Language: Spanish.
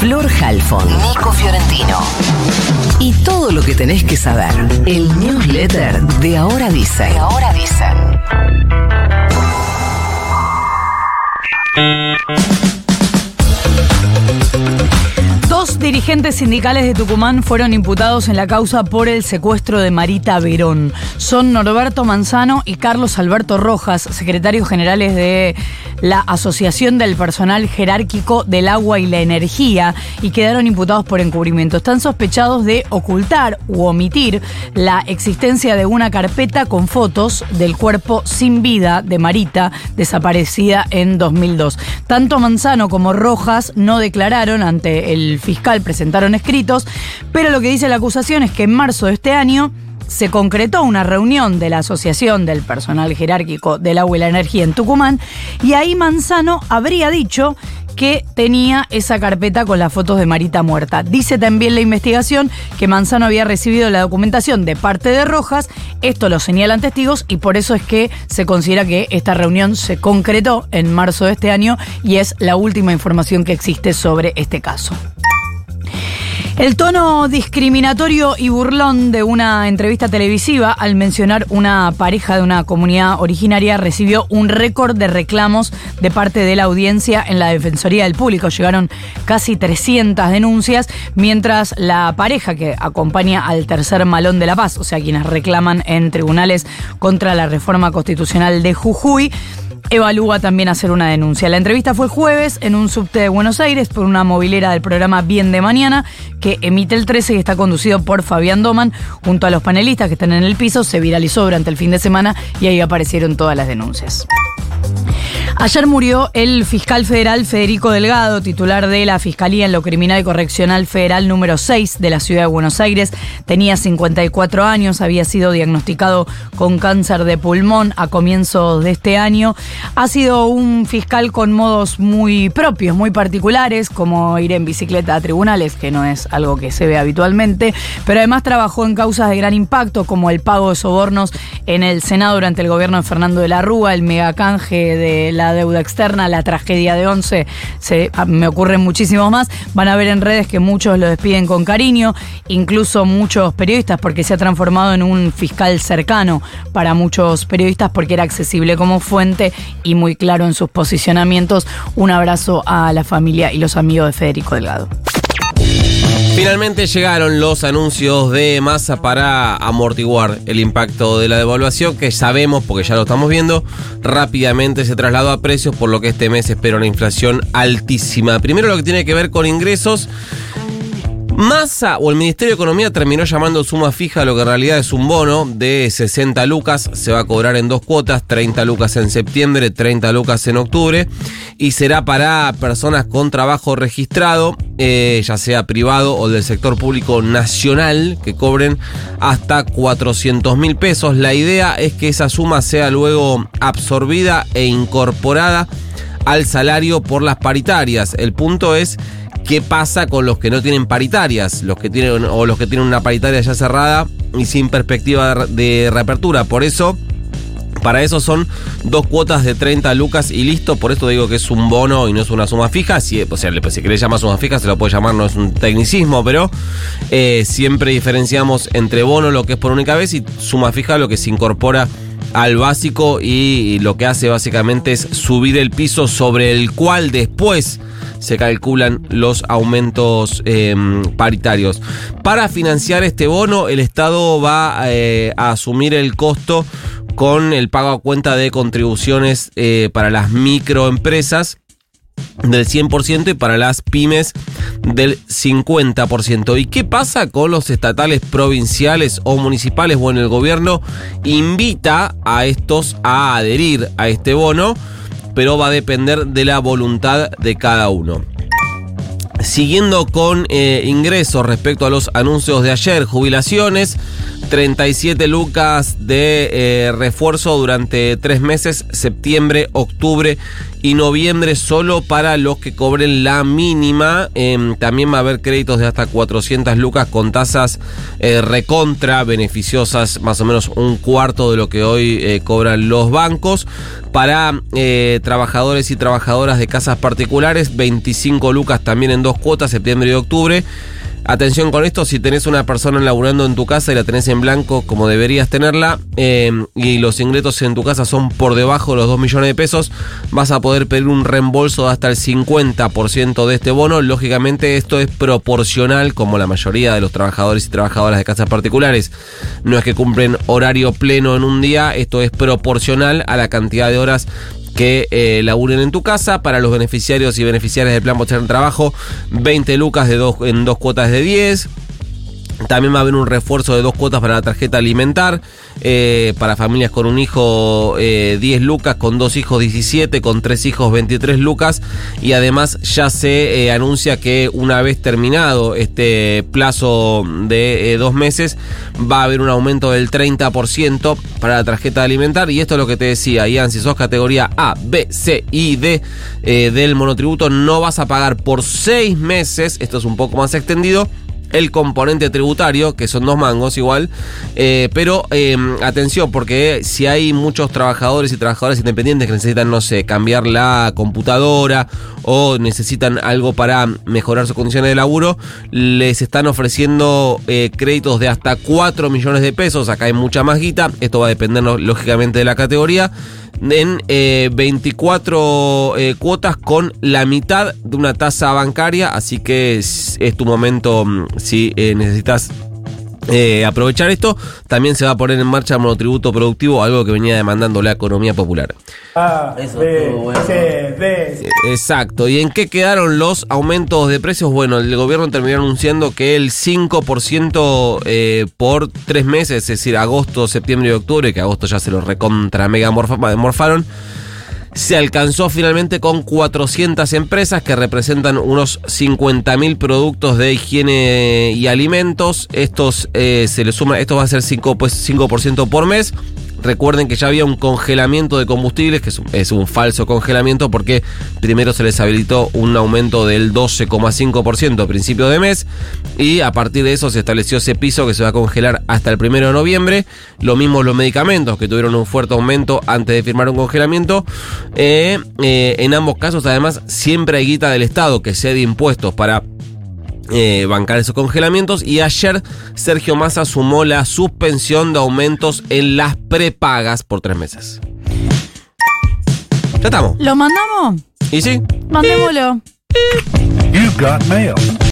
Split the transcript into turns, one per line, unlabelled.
Flor Halfon, Nico Fiorentino. Y todo lo que tenés que saber. El newsletter de Ahora Dice. De Ahora Dice.
Dos dirigentes sindicales de Tucumán fueron imputados en la causa por el secuestro de Marita Verón. Son Norberto Manzano y Carlos Alberto Rojas, secretarios generales de la Asociación del Personal Jerárquico del Agua y la Energía, y quedaron imputados por encubrimiento. Están sospechados de ocultar u omitir la existencia de una carpeta con fotos del cuerpo sin vida de Marita, desaparecida en 2002. Tanto Manzano como Rojas no declararon ante el fiscal, presentaron escritos, pero lo que dice la acusación es que en marzo de este año se concretó una reunión de la Asociación del Personal Jerárquico del Agua y la Energía en Tucumán y ahí Manzano habría dicho que tenía esa carpeta con las fotos de Marita muerta. Dice también la investigación que Manzano había recibido la documentación de parte de Rojas, esto lo señalan testigos y por eso es que se considera que esta reunión se concretó en marzo de este año y es la última información que existe sobre este caso. El tono discriminatorio y burlón de una entrevista televisiva al mencionar una pareja de una comunidad originaria recibió un récord de reclamos de parte de la audiencia en la Defensoría del Público. Llegaron casi 300 denuncias, mientras la pareja que acompaña al tercer malón de la paz, o sea, quienes reclaman en tribunales contra la reforma constitucional de Jujuy, evalúa también hacer una denuncia. La entrevista fue jueves en un subte de Buenos Aires por una movilera del programa Bien de Mañana que emite el 13 y está conducido por Fabián Doman junto a los panelistas que están en el piso. Se viralizó durante el fin de semana y ahí aparecieron todas las denuncias. Ayer murió el fiscal federal Federico Delgado, titular de la Fiscalía en lo Criminal y Correccional Federal número 6 de la ciudad de Buenos Aires. Tenía 54 años, había sido diagnosticado con cáncer de pulmón a comienzos de este año. Ha sido un fiscal con modos muy propios, muy particulares, como ir en bicicleta a tribunales, que no es algo que se ve habitualmente, pero además trabajó en causas de gran impacto, como el pago de sobornos en el Senado durante el gobierno de Fernando de la Rúa, el megacanje de la deuda externa, la tragedia de Once, se, ah, me ocurren muchísimos más. Van a ver en redes que muchos lo despiden con cariño, incluso muchos periodistas, porque se ha transformado en un fiscal cercano para muchos periodistas, porque era accesible como fuente y muy claro en sus posicionamientos. Un abrazo a la familia y los amigos de Federico Delgado.
Finalmente llegaron los anuncios de masa para amortiguar el impacto de la devaluación, que sabemos, porque ya lo estamos viendo, rápidamente se trasladó a precios, por lo que este mes espera una inflación altísima. Primero lo que tiene que ver con ingresos. Massa o el Ministerio de Economía terminó llamando suma fija lo que en realidad es un bono de 60 lucas. Se va a cobrar en dos cuotas, 30 lucas en septiembre, 30 lucas en octubre. Y será para personas con trabajo registrado, eh, ya sea privado o del sector público nacional, que cobren hasta 400 mil pesos. La idea es que esa suma sea luego absorbida e incorporada al salario por las paritarias. El punto es qué pasa con los que no tienen paritarias, los que tienen o los que tienen una paritaria ya cerrada y sin perspectiva de reapertura. Por eso para eso son dos cuotas de 30 lucas y listo. Por esto digo que es un bono y no es una suma fija. Si, o sea, si querés llamar suma fija, se lo puede llamar, no es un tecnicismo, pero eh, siempre diferenciamos entre bono, lo que es por única vez, y suma fija, lo que se incorpora al básico y lo que hace básicamente es subir el piso sobre el cual después se calculan los aumentos em, paritarios. Para financiar este bono, el Estado va eh, a asumir el costo con el pago a cuenta de contribuciones eh, para las microempresas del 100% y para las pymes del 50%. ¿Y qué pasa con los estatales provinciales o municipales? Bueno, el gobierno invita a estos a adherir a este bono pero va a depender de la voluntad de cada uno. Siguiendo con eh, ingresos respecto a los anuncios de ayer, jubilaciones, 37 lucas de eh, refuerzo durante tres meses, septiembre, octubre y noviembre solo para los que cobren la mínima. Em, también va a haber créditos de hasta 400 lucas con tasas eh, recontra beneficiosas, más o menos un cuarto de lo que hoy eh, cobran los bancos. Para eh, trabajadores y trabajadoras de casas particulares, 25 lucas también en dos cuotas, septiembre y octubre. Atención con esto, si tenés una persona laburando en tu casa y la tenés en blanco como deberías tenerla eh, y los ingresos en tu casa son por debajo de los 2 millones de pesos, vas a poder pedir un reembolso de hasta el 50% de este bono. Lógicamente esto es proporcional como la mayoría de los trabajadores y trabajadoras de casas particulares. No es que cumplen horario pleno en un día, esto es proporcional a la cantidad de horas que eh, laburen en tu casa. Para los beneficiarios y beneficiarias del plan Poder Trabajo, 20 lucas de dos, en dos cuotas de 10. También va a haber un refuerzo de dos cuotas para la tarjeta alimentar. Eh, para familias con un hijo 10 eh, lucas, con dos hijos 17, con tres hijos 23 lucas. Y además ya se eh, anuncia que una vez terminado este plazo de dos meses, va a haber un aumento del 30% para la tarjeta alimentar. Y esto es lo que te decía, Ian, si sos categoría A, B, C y D del monotributo, no vas a pagar por seis meses. Esto es un poco más extendido el componente tributario, que son dos mangos igual. Eh, pero em, atención, porque si hay muchos trabajadores y trabajadoras independientes que necesitan, no sé, cambiar la computadora o necesitan algo para mejorar sus condiciones de laburo, les están ofreciendo eh, créditos de hasta 4 millones de pesos. Acá hay mucha más guita. Esto va a depender lógicamente de la categoría en 24 eh, eh, cuotas con la mitad de una tasa bancaria, así que es, es tu momento mm, si eh, necesitas eh, aprovechar esto, también se va a poner en marcha el monotributo productivo, algo que venía demandando la economía popular.
Ah,
Exacto. ¿Y en qué quedaron los aumentos de precios? Bueno, el gobierno terminó anunciando que el 5% eh, por tres meses, es decir, agosto, septiembre y octubre, que agosto ya se lo recontra mega morfaron se alcanzó finalmente con 400 empresas que representan unos 50.000 productos de higiene y alimentos. Estos eh, se le suma, esto va a ser 5%, pues, 5 por mes. Recuerden que ya había un congelamiento de combustibles, que es un, falso congelamiento porque primero se les habilitó un aumento del 12,5% a principio de mes y a partir de eso se estableció ese piso que se va a congelar hasta el primero de noviembre. Lo mismo los medicamentos que tuvieron un fuerte aumento antes de firmar un congelamiento. Eh, eh, en ambos casos además siempre hay guita del Estado que cede impuestos para eh, bancar esos congelamientos y ayer Sergio Massa sumó la suspensión de aumentos en las prepagas por tres meses. Ya estamos.
¿Lo mandamos?
¿Y sí?
Mandémoslo.
You got mail.